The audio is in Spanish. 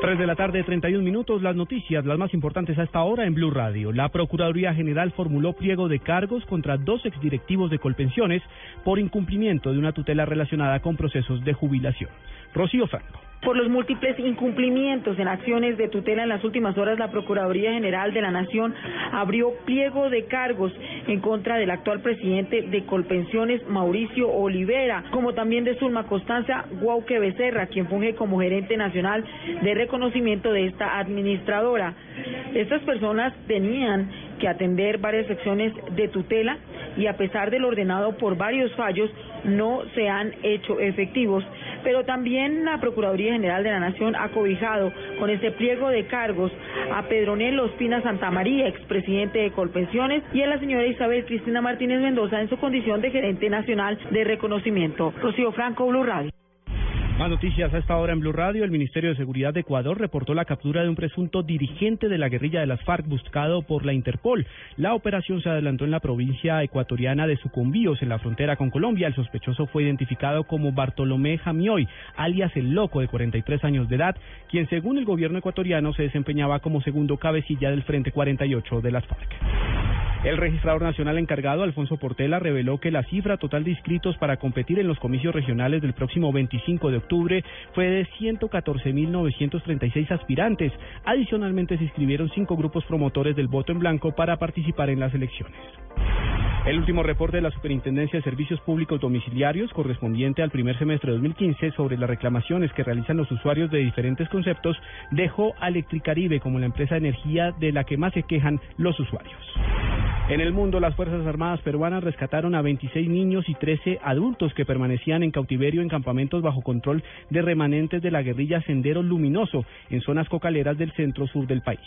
3 de la tarde, 31 minutos. Las noticias, las más importantes a esta hora en Blue Radio. La Procuraduría General formuló pliego de cargos contra dos exdirectivos de Colpensiones por incumplimiento de una tutela relacionada con procesos de jubilación. Rocío Franco. Por los múltiples incumplimientos en acciones de tutela en las últimas horas, la Procuraduría General de la Nación abrió pliego de cargos en contra del actual presidente de Colpensiones, Mauricio Olivera, como también de Zulma Constanza Guauque Becerra, quien funge como gerente nacional de reconocimiento de esta administradora. Estas personas tenían que atender varias secciones de tutela y a pesar del ordenado por varios fallos no se han hecho efectivos. Pero también la Procuraduría General de la Nación ha cobijado con este pliego de cargos a Pedronel Ospina Santamaría, expresidente de Colpensiones, y a la señora Isabel Cristina Martínez Mendoza en su condición de gerente nacional de reconocimiento. Rocío Franco, Blue Radio. Más noticias a esta hora en Blue Radio. El Ministerio de Seguridad de Ecuador reportó la captura de un presunto dirigente de la guerrilla de las FARC buscado por la Interpol. La operación se adelantó en la provincia ecuatoriana de Sucumbíos, en la frontera con Colombia. El sospechoso fue identificado como Bartolomé Jamioy, alias el Loco, de 43 años de edad, quien según el gobierno ecuatoriano se desempeñaba como segundo cabecilla del Frente 48 de las FARC. El registrador nacional encargado, Alfonso Portela, reveló que la cifra total de inscritos para competir en los comicios regionales del próximo 25 de octubre fue de 114.936 aspirantes. Adicionalmente se inscribieron cinco grupos promotores del voto en blanco para participar en las elecciones. El último reporte de la Superintendencia de Servicios Públicos Domiciliarios, correspondiente al primer semestre de 2015, sobre las reclamaciones que realizan los usuarios de diferentes conceptos, dejó a Electricaribe como la empresa de energía de la que más se quejan los usuarios. En el mundo, las Fuerzas Armadas peruanas rescataron a 26 niños y 13 adultos que permanecían en cautiverio en campamentos bajo control de remanentes de la guerrilla Sendero Luminoso en zonas cocaleras del centro-sur del país.